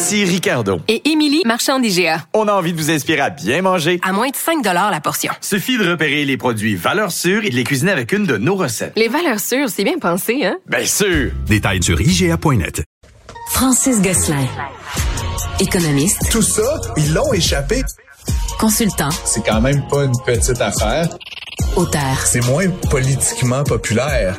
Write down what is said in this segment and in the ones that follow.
Ici Ricardo. Et Émilie, marchand d'IGA. On a envie de vous inspirer à bien manger. À moins de 5 la portion. Suffit de repérer les produits valeurs sûres et de les cuisiner avec une de nos recettes. Les valeurs sûres, c'est bien pensé, hein? Bien sûr! Détails sur IGA.net. Francis Gosselin. Économiste. Tout ça, ils l'ont échappé. Consultant. C'est quand même pas une petite affaire. Auteur. C'est moins politiquement populaire.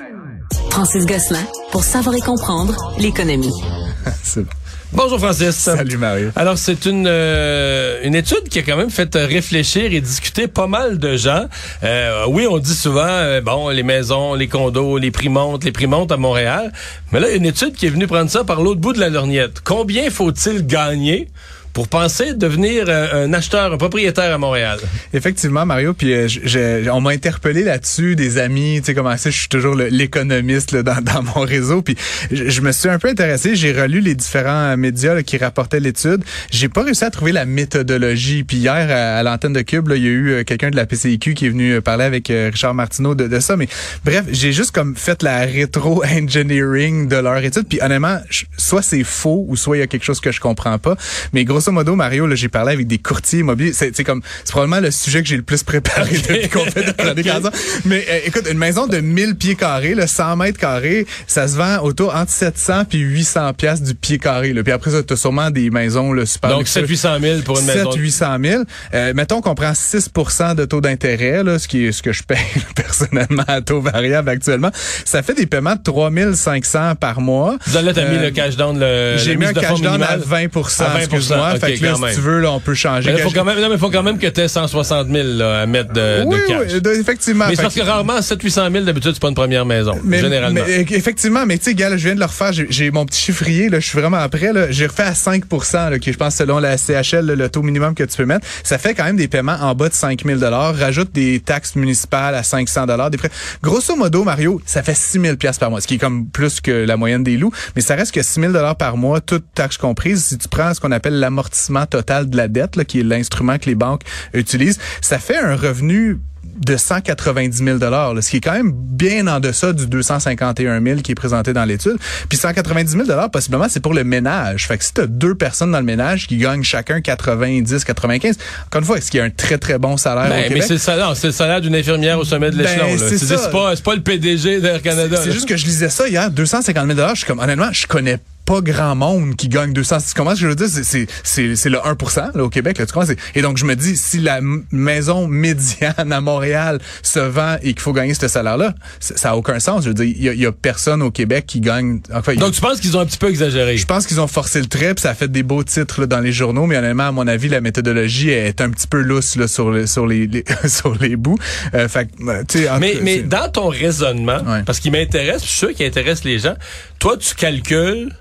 Francis Gosselin. Pour savoir et comprendre l'économie. C'est bon. Bonjour Francis. Salut Mario. Alors c'est une euh, une étude qui a quand même fait réfléchir et discuter pas mal de gens. Euh, oui, on dit souvent euh, bon les maisons, les condos, les prix montent, les prix montent à Montréal. Mais là, une étude qui est venue prendre ça par l'autre bout de la lorgnette. Combien faut-il gagner pour penser devenir euh, un acheteur, un propriétaire à Montréal. Effectivement, Mario, puis euh, on m'a interpellé là-dessus, des amis, tu sais comment c'est, je suis toujours l'économiste dans, dans, mon réseau, puis je, me suis un peu intéressé, j'ai relu les différents médias qui rapportaient l'étude, j'ai pas réussi à trouver la méthodologie, puis hier à, l'antenne de Cube, là, il y a eu euh, quelqu'un de la PCIQ qui est venu parler avec Richard Martineau de, de ça, mais bref, j'ai juste comme fait la rétro-engineering de leur étude, puis honnêtement, soit c'est faux ou soit il y a quelque chose que je comprends pas, mais grosso modo, Mario, là, j'ai parlé avec des courtiers immobiliers. C'est, comme, c'est probablement le sujet que j'ai le plus préparé depuis qu'on fait de Mais euh, écoute, une maison de 1000 pieds carrés, là, 100 mètres carrés, ça se vend autour entre 700 puis 800 pièces du pied carré. Là. Puis après ça, tu as sûrement des maisons là, super. Donc 7 800 000 pour une 7, maison. 800 000. Euh, mettons qu'on prend 6% de taux d'intérêt, là, ce qui est ce que je paye personnellement à taux variable actuellement. Ça fait des paiements de 3500 par mois. Là, t'as mis le cash down le. J'ai mis un cash down à 20, à 20 excuse-moi fait que là, si tu veux, là, on peut changer. Mais il faut quand même, non, mais faut quand même que tu aies 160 000 là, à mettre de, oui, de cash. Oui, effectivement. Mais c'est parce que rarement, 700-800 000, d'habitude, c'est pas une première maison, mais, généralement. Mais, effectivement, mais tu sais, gars, je viens de le refaire. J'ai mon petit chiffrier, là, je suis vraiment prêt. J'ai refait à 5 là, qui, je pense, selon la CHL, le taux minimum que tu peux mettre. Ça fait quand même des paiements en bas de 5 000 Rajoute des taxes municipales à 500 des frais. Grosso modo, Mario, ça fait 6 000 par mois, ce qui est comme plus que la moyenne des loups. Mais ça reste que 6 000 par mois, toutes taxes comprises. Si tu prends ce qu'on appelle l'amortissement total de la dette, là, qui est l'instrument que les banques utilisent, ça fait un revenu de 190 000 dollars, ce qui est quand même bien en deçà du 251 000 qui est présenté dans l'étude. Puis 190 000 dollars, possiblement, c'est pour le ménage. Fait que si tu as deux personnes dans le ménage qui gagnent chacun 90, 95, encore une fois, est-ce qu'il y a un très, très bon salaire ben, au? Mais c'est le salaire, c'est le salaire d'une infirmière au sommet de ben, l'échelon. c'est pas, pas le PDG d'Air Canada. C'est juste que je lisais ça hier, 250 000 dollars. Je suis comme, honnêtement, je connais pas grand monde qui gagne 200. Comment je veux dire? C'est, c'est, c'est le 1 là, au Québec. Là, tu comprends? Et donc, je me dis, si la maison médiane à Montréal se vend et qu'il faut gagner ce salaire-là, ça a aucun sens. Je veux dire, il y, a, personne au Québec qui gagne... Enfin, donc, tu penses qu'ils ont un petit peu exagéré? Je pense qu'ils ont forcé le trait, puis ça a fait des beaux titres là, dans les journaux, mais honnêtement, à mon avis, la méthodologie est un petit peu lousse là, sur, le, sur, les, sur les bouts. Euh, fait, mais mais dans ton raisonnement, parce qu'il m'intéresse, je suis sûr qu'il intéresse les gens, toi, tu calcules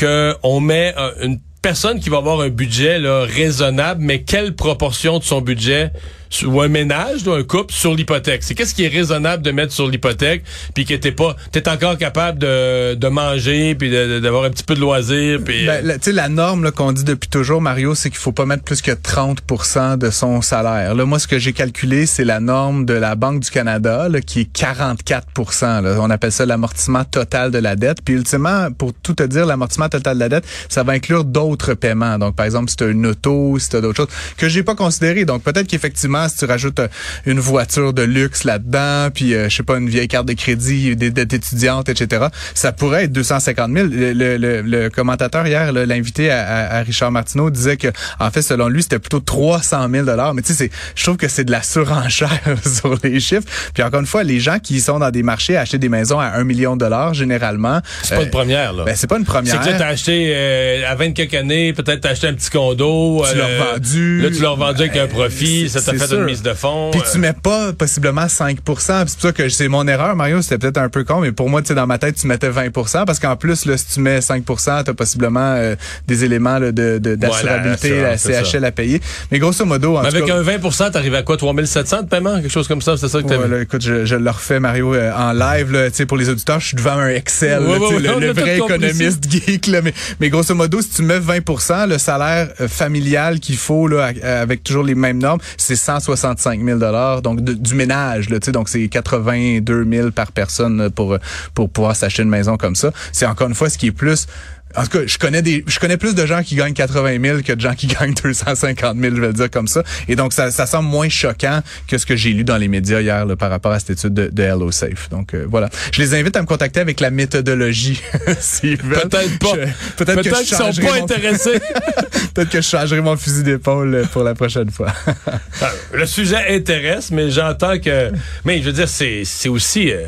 qu'on met une personne qui va avoir un budget raisonnable, mais quelle proportion de son budget ou un ménage ou un couple sur l'hypothèque. C'est qu'est-ce qui est raisonnable de mettre sur l'hypothèque, puis que t'es pas, t'es encore capable de, de manger, puis d'avoir un petit peu de loisirs. Puis ben, tu sais la norme qu'on dit depuis toujours, Mario, c'est qu'il faut pas mettre plus que 30% de son salaire. Là, moi, ce que j'ai calculé, c'est la norme de la Banque du Canada, là, qui est 44%. Là. On appelle ça l'amortissement total de la dette. Puis ultimement, pour tout te dire, l'amortissement total de la dette, ça va inclure d'autres paiements. Donc, par exemple, si tu une auto, si tu d'autres choses que j'ai pas considéré. Donc, peut-être qu'effectivement si tu rajoutes euh, une voiture de luxe là-dedans, puis euh, je sais pas une vieille carte de crédit, des dettes étudiantes, etc. Ça pourrait être 250 000. Le, le, le commentateur hier, l'invité à, à, Richard Martineau disait que en fait selon lui c'était plutôt 300 000 dollars. Mais tu sais, je trouve que c'est de la surenchère sur les chiffres. Puis encore une fois, les gens qui sont dans des marchés à acheter des maisons à 1 million de dollars généralement. C'est pas une première là. Ben, c'est pas une première. C'est que t'as acheté euh, à 20 quelques années, peut-être t'as acheté un petit condo. Tu l'as vendu. Là tu l'as vendu avec un profit, ça t'a fait mettre une mise de fonds. Puis tu mets pas possiblement 5% C'est pour ça que c'est mon erreur, Mario, c'était peut-être un peu con, mais pour moi, tu sais, dans ma tête, tu mettais 20% parce qu'en plus, là, si tu mets 5 tu as possiblement des éléments là, de, d'assurabilité, la CHL à payer. Mais grosso modo, en mais avec un 20% t'arrives à quoi? 3700 de paiement? Quelque chose comme ça? C'est ça que t'as ouais, Écoute, je, je le refais, Mario, en live, là, pour les auditeurs, je suis devant un Excel, le, vrai économiste geek. Là, mais, mais grosso modo, si tu mets 20% le salaire familial qu'il faut là, avec toujours les mêmes normes, c'est 165 000 donc du ménage. Là, donc c'est 82 000 par personne pour pour pouvoir s'acheter une maison comme ça. C'est encore une fois ce qui est plus en tout cas, je connais des, je connais plus de gens qui gagnent 80 000 que de gens qui gagnent 250 000, je vais le dire comme ça. Et donc, ça, ça semble moins choquant que ce que j'ai lu dans les médias hier là, par rapport à cette étude de, de Hello Safe. Donc, euh, voilà. Je les invite à me contacter avec la méthodologie. peut-être pas. Peut-être que je qu'ils sont pas intéressés. peut-être que je changerai mon fusil d'épaule pour la prochaine fois. Ah, le sujet intéresse, mais j'entends que, mais je veux dire, c'est, c'est aussi, euh,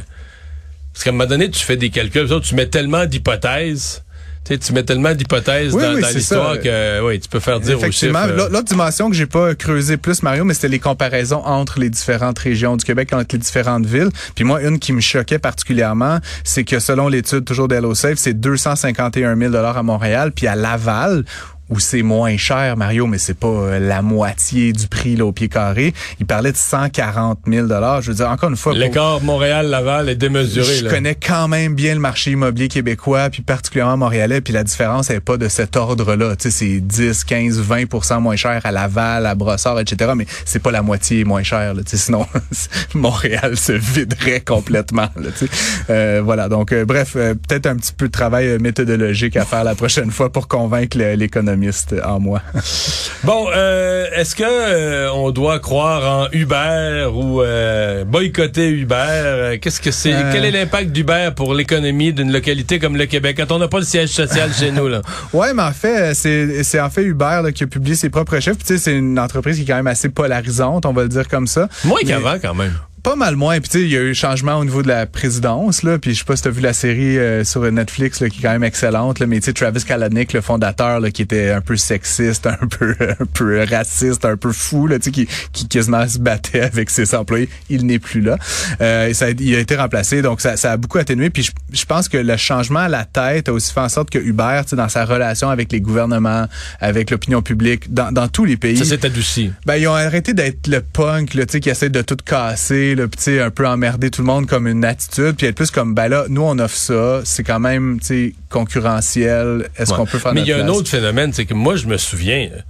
parce qu'à un moment donné, tu fais des calculs, tu mets tellement d'hypothèses tu, tu mets tellement d'hypothèses dans, l'histoire que oui, tu peux faire dire Effectivement. Euh, l'autre dimension que j'ai pas creusé plus, Mario, mais c'était les comparaisons entre les différentes régions du Québec, entre les différentes villes. Puis moi, une qui me choquait particulièrement, c'est que selon l'étude toujours d'HelloSafe, c'est 251 000 à Montréal, puis à Laval, où c'est moins cher, Mario, mais c'est pas euh, la moitié du prix là, au pied carré. Il parlait de 140 000 Je veux dire, encore une fois... L'écart Montréal-Laval est démesuré. Je connais quand même bien le marché immobilier québécois, puis particulièrement montréalais, puis la différence n'est pas de cet ordre-là. Tu sais, c'est 10, 15, 20% moins cher à Laval, à Brossard, etc., mais c'est pas la moitié moins cher. Là, tu sais, sinon, Montréal se viderait complètement. Là, tu sais. euh, voilà, donc euh, bref, euh, peut-être un petit peu de travail méthodologique à faire la prochaine fois pour convaincre l'économie en moi. bon, euh, est-ce que euh, on doit croire en Uber ou euh, boycotter Uber? Qu'est-ce que c'est? Quel est l'impact d'Uber pour l'économie d'une localité comme le Québec? Quand on n'a pas le siège social chez nous là Ouais, mais en fait, c'est en fait Uber qui a publié ses propres chiffres. Tu sais, c'est une entreprise qui est quand même assez polarisante, on va le dire comme ça. Moins qu'avant quand même pas mal moins. Puis tu sais, il y a eu changement au niveau de la présidence là. Puis je sais pas si t'as vu la série euh, sur Netflix là, qui est quand même excellente. Là, mais tu sais, Travis Kalanick, le fondateur, là, qui était un peu sexiste, un peu un peu raciste, un peu fou, là, tu sais, qui, qui quasiment se battait avec ses employés, il n'est plus là. Euh, et ça, il a été remplacé. Donc ça, ça a beaucoup atténué. Puis je, je, pense que le changement à la tête a aussi fait en sorte que Uber, tu sais, dans sa relation avec les gouvernements, avec l'opinion publique, dans, dans tous les pays, ça s'est adouci. Ben ils ont arrêté d'être le punk, là, tu sais, qui essaie de tout casser là, un peu emmerder tout le monde comme une attitude, puis être plus comme, ben là, nous, on offre ça, c'est quand même, tu concurrentiel, est-ce qu'on peut faire Mais il y a un autre phénomène, c'est que moi, je me souviens euh,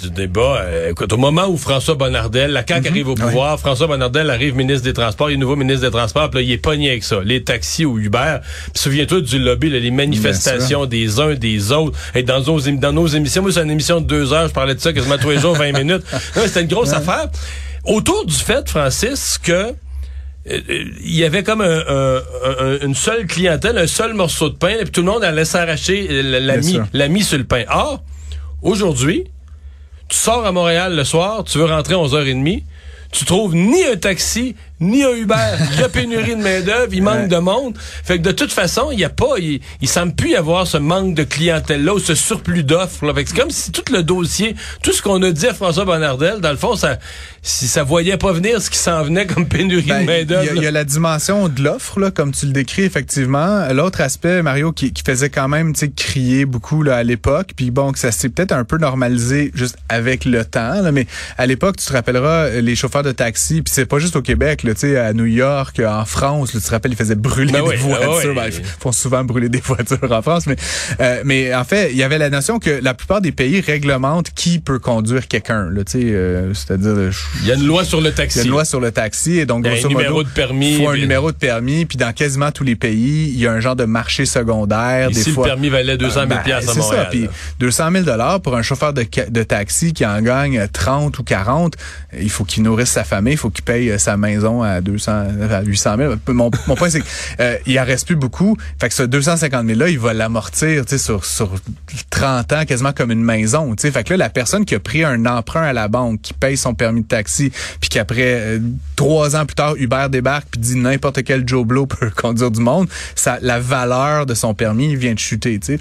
du débat. Euh, écoute, au moment où François Bonnardel, la CAQ mhm. arrive au pouvoir, François Bonnardel arrive ministre des Transports, il est nouveau ministre des Transports, puis là, il est pogné avec ça. Les taxis ou Uber. Puis souviens-toi du lobby, les manifestations des uns des autres. Et dans nos, dans nos émissions, moi, c'est une émission de deux heures, je parlais de ça quasiment tous les jours, 20 minutes. C'était une grosse affaire autour du fait, Francis, que euh, euh, il y avait comme une seule clientèle, un seul morceau de pain, et puis tout le monde allait s'arracher la mis sur le pain. Or, aujourd'hui, tu sors à Montréal le soir, tu veux rentrer à 11h30, tu trouves ni un taxi, ni un Uber. Il y a pénurie de main-d'œuvre, il manque de monde. Fait que de toute façon, il y a pas, il, il semble plus y avoir ce manque de clientèle-là ou ce surplus d'offres. C'est comme si tout le dossier, tout ce qu'on a dit à François Bonnardel, dans le fond, ça, si ça voyait pas venir ce qui s'en venait comme pénurie de ben, main-d'œuvre. Il y, a la dimension de l'offre, là, comme tu le décris effectivement. L'autre aspect, Mario, qui, qui faisait quand même, tu sais, crier beaucoup là à l'époque. Puis bon, que ça s'est peut-être un peu normalisé juste avec le temps. Là, mais à l'époque, tu te rappelleras les chauffeurs de taxi. Puis c'est pas juste au Québec. Là, à New York, en France, tu te rappelles, ils faisaient brûler ben des voitures. Ben, ils font souvent brûler des voitures en France, mais euh, mais en fait, il y avait la notion que la plupart des pays réglementent qui peut conduire quelqu'un. Euh, c'est-à-dire, il y a une loi sur le taxi. Il y a une loi sur le taxi, et donc il y a un numéro de permis. Faut un numéro de permis, puis dans quasiment tous les pays, il y a un genre de marché secondaire. Ici, des fois, le permis valait 200 000 ben, à Montréal. Ça, puis 200 000 dollars pour un chauffeur de, de taxi qui en gagne 30 ou 40, il faut qu'il nourrisse sa famille, il faut qu'il paye sa maison à 200, à 800 000. Mon, mon point, c'est qu'il euh, en reste plus beaucoup. Fait que ce 250 000 là, il va l'amortir, tu sais, sur sur 30 ans, quasiment comme une maison. Tu sais, fait que là, la personne qui a pris un emprunt à la banque, qui paye son permis de taxi, puis qu'après euh, trois ans plus tard, Uber débarque puis dit n'importe quel Joe Blow peut conduire du monde, ça, la valeur de son permis vient de chuter. Tu sais.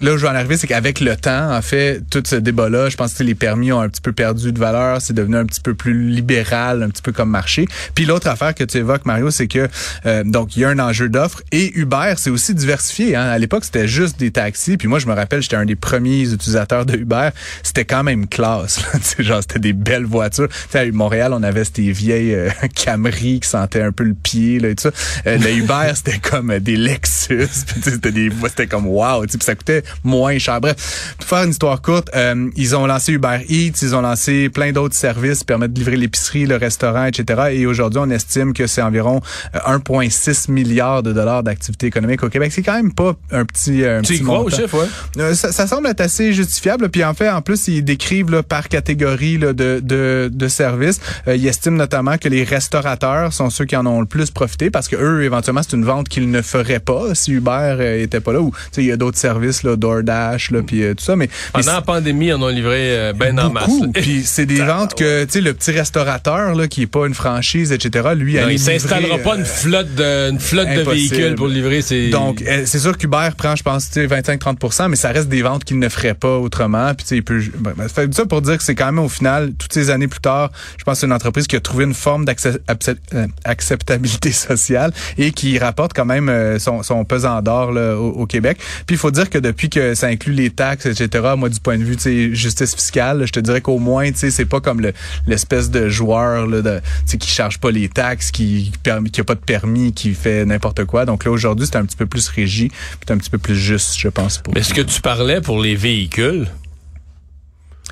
Là où je vais en arriver, c'est qu'avec le temps, en fait, tout ce débat-là, je pense que les permis ont un petit peu perdu de valeur, c'est devenu un petit peu plus libéral, un petit peu comme marché. Puis l'autre affaire que tu évoques, Mario, c'est que euh, donc il y a un enjeu d'offre et Uber, c'est aussi diversifié. Hein. À l'époque, c'était juste des taxis. Puis moi, je me rappelle, j'étais un des premiers utilisateurs de Uber. C'était quand même classe. genre, c'était des belles voitures. sais, à Montréal, on avait ces vieilles euh, Camry qui sentaient un peu le pied là, et tout ça. Euh, le Uber, c'était comme euh, des Lexus. c'était des, c'était comme wow. Puis ça coûtait moins cher. Bref, pour faire une histoire courte, euh, ils ont lancé Uber Eats, ils ont lancé plein d'autres services qui permettent de livrer l'épicerie, le restaurant, etc. Et aujourd'hui, on estime que c'est environ 1,6 milliard de dollars d'activité économique au Québec. C'est quand même pas un petit, un petit montant. Chiffre, ouais. ça, ça, semble être assez justifiable. Puis en fait, en plus, ils décrivent là, par catégorie là, de, de, de services. ils estiment notamment que les restaurateurs sont ceux qui en ont le plus profité parce que eux, éventuellement, c'est une vente qu'ils ne feraient pas si Uber euh, était pas là. Ou il y a d'autres services, là, DoorDash, là, puis euh, tout ça. Mais pendant la pandémie, en ont livré euh, ben en masse. Puis c'est des ventes que tu sais, le petit restaurateur là, qui est pas une franchise, etc. Lui, non, il s'installera pas une flotte de une flotte de véhicules pour livrer ses. Donc c'est sûr qu'Uber prend, je pense, 25-30%, mais ça reste des ventes qu'il ne ferait pas autrement. Puis il peut. Ben, ben, fait ça pour dire que c'est quand même au final, toutes ces années plus tard, je pense que c'est une entreprise qui a trouvé une forme d'acceptabilité sociale et qui rapporte quand même euh, son, son pesant d'or au, au, Québec. Puis il faut dire que depuis que ça inclut les taxes, etc., moi du point de vue justice fiscale, je te dirais qu'au moins, c'est pas comme l'espèce de joueur là, de, qui charge pas les taxes, qui qui a pas de permis, qui fait n'importe quoi. Donc là, aujourd'hui, c'est un petit peu plus régi, c'est un petit peu plus juste, je pense. Mais ce que tu parlais pour les véhicules,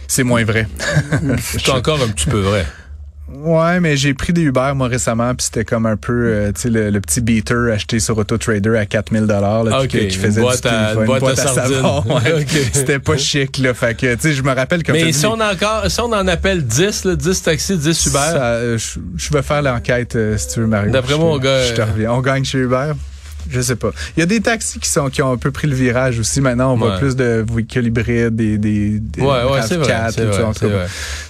c'est moins vrai. c'est encore un petit peu vrai. Ouais, mais j'ai pris des Uber moi récemment, puis c'était comme un peu, euh, tu sais, le, petit beater acheté sur AutoTrader à 4000 dollars, là, qui, faisait une boîte à, une boîte, à, savon. C'était pas chic, là. Fait que, tu sais, je me rappelle comme. Mais si on, encore, si on en appelle 10, là, 10 taxis, 10 Uber. Euh, je, vais faire l'enquête, euh, si tu veux, Mario. D'après moi, on gagne. Je te reviens. On gagne chez Uber. Je sais pas. Il y a des taxis qui sont qui ont un peu pris le virage aussi. Maintenant, on voit plus de véhicules hybrides, des des, des ouais, ouais, c'est vrai, c'est vrai, Tout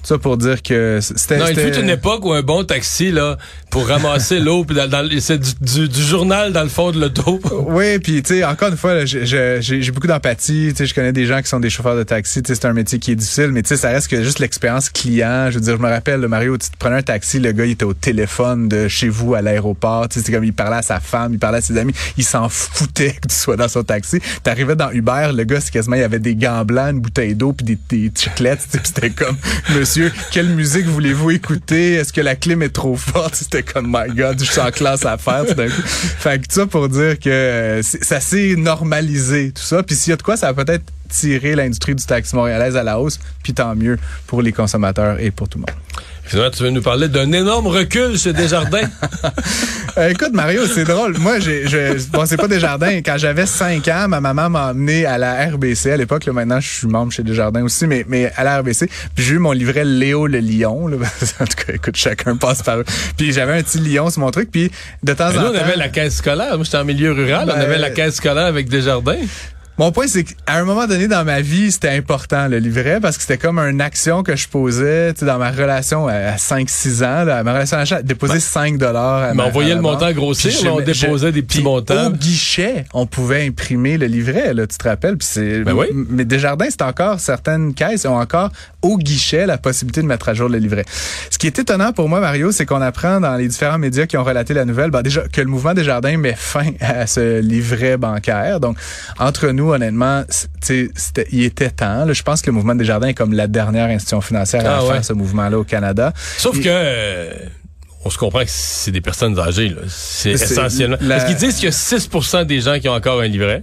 ça pour dire que c'était. Non, il fut une époque où un bon taxi là pour ramasser l'eau puis dans, dans c'est du, du, journal dans le fond de l'auto. oui, puis tu sais encore une fois, j'ai beaucoup d'empathie. Tu sais, je connais des gens qui sont des chauffeurs de taxi. Tu sais, c'est un métier qui est difficile, mais tu sais, ça reste que juste l'expérience client. Je veux dire, je me rappelle, le Mario, tu prenais un taxi, le gars il était au téléphone de chez vous à l'aéroport. Tu sais, c'est comme il parlait à sa femme, il parlait à ses amis il s'en foutait que tu sois dans son taxi. T'arrivais dans Uber, le gars, c'est quasiment, il avait des gants blancs, une bouteille d'eau puis des, des chiclettes. C'était comme, monsieur, quelle musique voulez-vous écouter? Est-ce que la clim est trop forte? C'était comme, my God, je suis en classe à faire tout d'un coup. Fait que ça pour dire que ça s'est normalisé, tout ça. Puis s'il y a de quoi, ça va peut-être tirer l'industrie du taxi montréalaise à la hausse, puis tant mieux pour les consommateurs et pour tout le monde. Finalement, tu veux nous parler d'un énorme recul chez Desjardins? Euh, écoute, Mario, c'est drôle. Moi, j'ai, je, bon, c'est pas Desjardins. Quand j'avais 5 ans, ma maman m'a emmené à la RBC. À l'époque, là, maintenant, je suis membre chez Desjardins aussi, mais, mais à la RBC. Puis j'ai eu mon livret Léo le lion. Là. en tout cas, écoute, chacun passe par eux. Puis j'avais un petit lion sur mon truc. Puis de temps en temps... on avait la caisse scolaire. Moi, j'étais en milieu rural. on avait la ben, caisse scolaire avec Desjardins. Mon point, c'est qu'à un moment donné dans ma vie, c'était important le livret parce que c'était comme une action que je posais dans ma relation à 5-6 ans. Là, ma relation à l'achat, déposer 5 dollars. Mais on voyait le montant grossir, on déposait des petits montants. Au guichet, on pouvait imprimer le livret, là, tu te rappelles? Puis c'est, ben oui. Mais Desjardins, c'est encore certaines caisses ont encore au guichet la possibilité de mettre à jour le livret. Ce qui est étonnant pour moi, Mario, c'est qu'on apprend dans les différents médias qui ont relaté la nouvelle, ben déjà que le mouvement Desjardins met fin à ce livret bancaire. Donc, entre nous, honnêtement, il était temps. Je pense que le mouvement des jardins est comme la dernière institution financière à ah faire ce mouvement-là au Canada. Sauf que euh, on se comprend que c'est des personnes âgées. C'est essentiellement. Parce qu'ils disent qu'il y a 6% des gens qui ont encore un livret.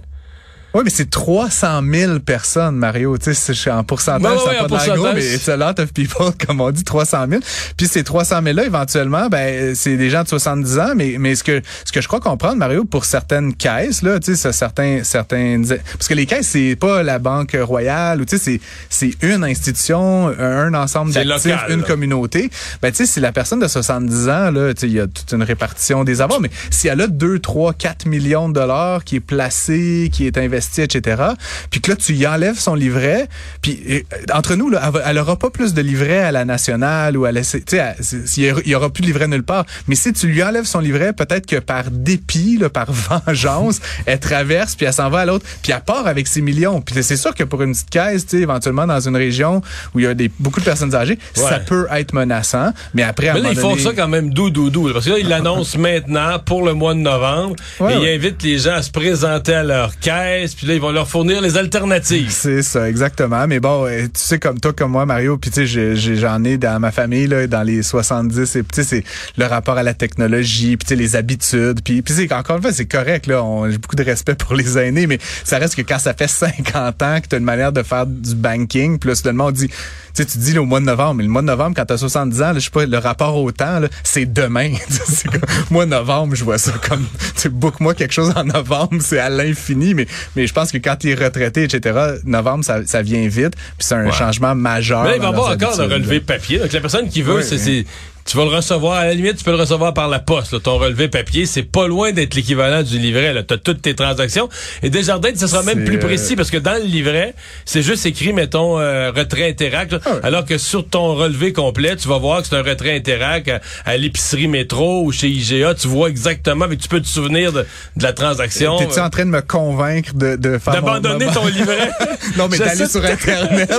Oui, mais c'est 300 000 personnes, Mario. Tu sais, c'est- en pourcentage, ça n'a pas gros, mais it's a lot of people, comme on dit, 300 000. Puis ces 300 000-là, éventuellement, ben, c'est des gens de 70 ans, mais, mais ce que, ce que je crois comprendre, Mario, pour certaines caisses, là, tu sais, certains, certains, parce que les caisses, c'est pas la Banque Royale, ou tu sais, c'est, c'est une institution, un ensemble d'actifs, une là. communauté. Ben, tu sais, si la personne de 70 ans, là, tu sais, il y a toute une répartition des avoirs, mais si elle a 2, 3, 4 millions de dollars qui est placé, qui est investi, etc., puis que là, tu y enlèves son livret, puis entre nous, là, elle, va- elle aura pas plus de livret à la nationale ou à la... Tu sais, il y aura- plus de livret nulle part. Mais si tu lui enlèves son livret, peut-être que par dépit, là, par vengeance, elle traverse, puis elle s'en va à l'autre, puis elle part avec ses millions. Puis c'est sûr que pour une petite caisse, tu sais, éventuellement dans une région où il y a des, beaucoup de personnes âgées, Ouais. ça peut être menaçant. Mais après, à Mais là, ils font ça quand même doux, doux, doux. Parce que là, ils l'annoncent maintenant pour le mois de novembre. Ouais, et ouais. ils invitent les gens à se présenter à leur caisse. Puis là, ils vont leur fournir les alternatives. C'est ça, exactement. Mais bon, euh, tu sais, comme toi, comme moi, Mario, puis tu sais, j'en ai dans ma famille, là, dans les 70, et tu sais, c'est le rapport à la technologie, puis tu sais, les habitudes, puis puis c'est encore une fois, c'est correct, là, j'ai beaucoup de respect pour les aînés, mais ça reste que quand ça fait 50 ans que tu as une manière de faire du banking, puis là, soudainement, on dit, tu sais, tu dis là, au mois de novembre, mais le mois de novembre, quand tu as 70 ans, là, je sais pas, le rapport au temps, c'est demain. comme, mois de novembre, je vois ça comme, tu sais, book-moi quelque chose en novembre, c'est à l'infini, mais je pense que quand tu es retraité, etc., novembre, ça, ça vient vite, puis c'est un Ouais. changement majeur. Mais là, il va y dans avoir leurs encore le relevé papier. Donc, la personne qui veut, oui. c'est- tu vas le recevoir, à la limite, tu peux le recevoir par la poste, là, ton relevé papier. C'est pas loin d'être l'équivalent du livret, là. T'as toutes tes transactions. Et Desjardins, ce sera même plus euh, précis parce que dans le livret, c'est juste écrit, mettons, euh, retrait Interac, là. Ah ouais. alors que sur ton relevé complet, tu vas voir que c'est un retrait Interac à, à l'épicerie métro ou chez IGA. Tu vois exactement, mais tu peux te souvenir de, de la transaction. T'es-tu en train de me convaincre de, de faire D'abandonner ton livret? Non, mais d'aller sur Internet.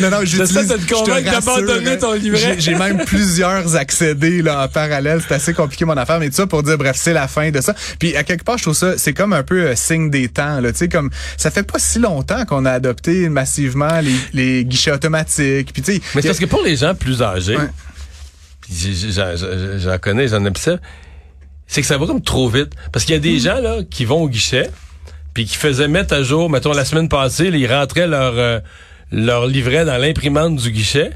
Non, non, j'utilise. J'essaie de te convaincre d'abandonner ton livret. J'ai même plusieurs accédés, là, en parallèle. C'est assez compliqué, mon affaire. Mais tout ça pour dire, bref, c'est la fin de ça. Puis, à quelque part, je trouve ça, c'est comme un peu euh, signe des temps, là. Tu sais, comme, ça fait pas si longtemps qu'on a adopté massivement les, les guichets automatiques. Puis, tu sais. Mais c'est parce que pour les gens plus âgés, Ouais. j'en connais, j'en observe, c'est que ça va comme trop vite. Parce qu'il y a des gens là qui vont au guichet, puis qui faisaient mettre à jour, mettons la semaine passée, là, ils rentraient leur euh, leur livret dans l'imprimante du guichet.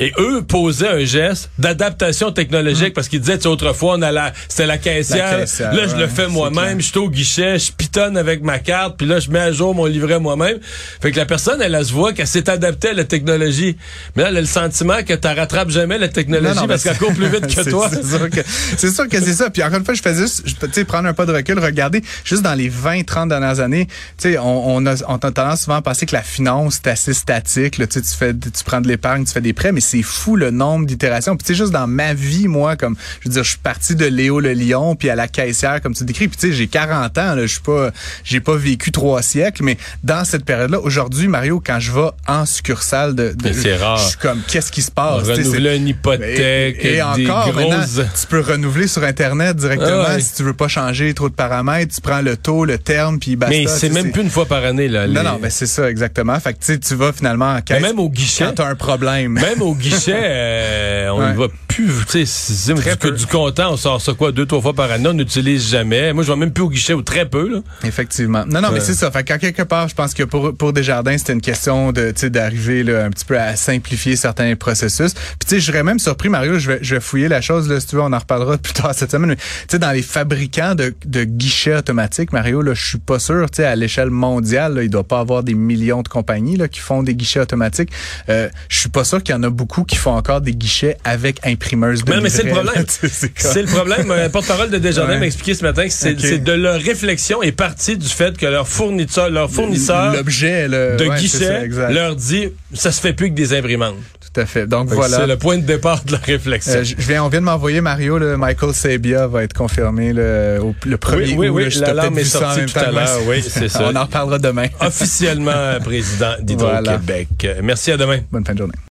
Et eux posaient un geste d'adaptation technologique parce qu'ils disaient, tu sais, autrefois, on a la, c'était la caissière. La caissière, là, je le fais moi-même. Je suis au guichet, je pitonne avec ma carte, puis là, je mets à jour mon livret moi-même. Fait que la personne, elle, elle se voit qu'elle s'est adaptée à la technologie. Mais là, elle a le sentiment que tu rattrapes jamais la technologie Non, non, parce qu'elle court plus vite que toi. C'est sûr que c'est sûr que c'est ça. Puis encore une fois, je faisais juste, tu sais, prendre un pas de recul, regarder juste dans les 20, 30 dernières années, tu sais, on, on a, on a tendance souvent à penser que la finance c'est assez statique. Là, tu sais, tu fais, tu prends de l'épargne, tu fais des prêts, mais c'est fou le nombre d'itérations. Puis tu sais, juste dans ma vie, moi, comme, je veux dire, je suis parti de Léo le Lion, puis à la caissière, comme tu décris. Puis tu sais, j'ai 40 ans, là, je suis pas, j'ai pas vécu trois siècles, mais dans cette période-là, aujourd'hui, Mario, quand je vais en succursale de, de Mais c'est rare. je suis comme, qu'est-ce qui se passe? Renouveler une hypothèque, et, encore, grosses... maintenant, tu peux renouveler sur Internet directement Ah ouais. si tu veux pas changer trop de paramètres. Tu prends le taux, le terme, puis basta. Mais c'est même plus une fois par année, là. Non, non, ben c'est ça, exactement. Fait que tu vas finalement en caisse même au guichet. quand t'as un problème. Même au guichet, euh, on Ouais. ne va plus, tu sais, du, du comptant, on sort ça quoi, deux, trois fois par année, on n'utilise jamais. Moi, je vais même plus au guichet ou très peu, là. Effectivement. Non, non, mais c'est ça. Fait quelque part, je pense que pour, pour Desjardins, c'était une question de, tu sais, d'arriver, là, un petit peu à simplifier certains processus. Puis, tu sais, je serais même surpris, Mario, je vais, je vais fouiller la chose, là, si tu veux, on en reparlera plus tard cette semaine. Mais, tu sais, dans les fabricants de, de guichets automatiques, Mario, là, je suis pas sûr, tu sais, à l'échelle mondiale, là, il doit pas avoir des millions de compagnies, là, qui font des guichets automatiques. Euh, je suis pas sûr qu'il y en a beaucoup qui font encore des guichets avec imprimeuse de Mais, mais c'est le problème. c'est le problème. Un porte-parole de Desjardins Ouais. m'a expliqué ce matin que c'est de leur réflexion est partie du fait que leur fournisseur, leur fournisseur L'objet, le, de ouais, guichet ça, leur dit ça se fait plus que des imprimantes. Tout à fait. Donc, Fait voilà. C'est le point de départ de la réflexion. Euh, je viens, on vient de m'envoyer Mario, le Michael Sabia va être confirmé le, au, le premier oui, oui, oui, là, je l'alarme t'ai est sortie tout à l'heure, oui, c'est ça. On en reparlera demain. Officiellement président d'Hydro-Québec. Merci, à demain. Bonne fin de journée.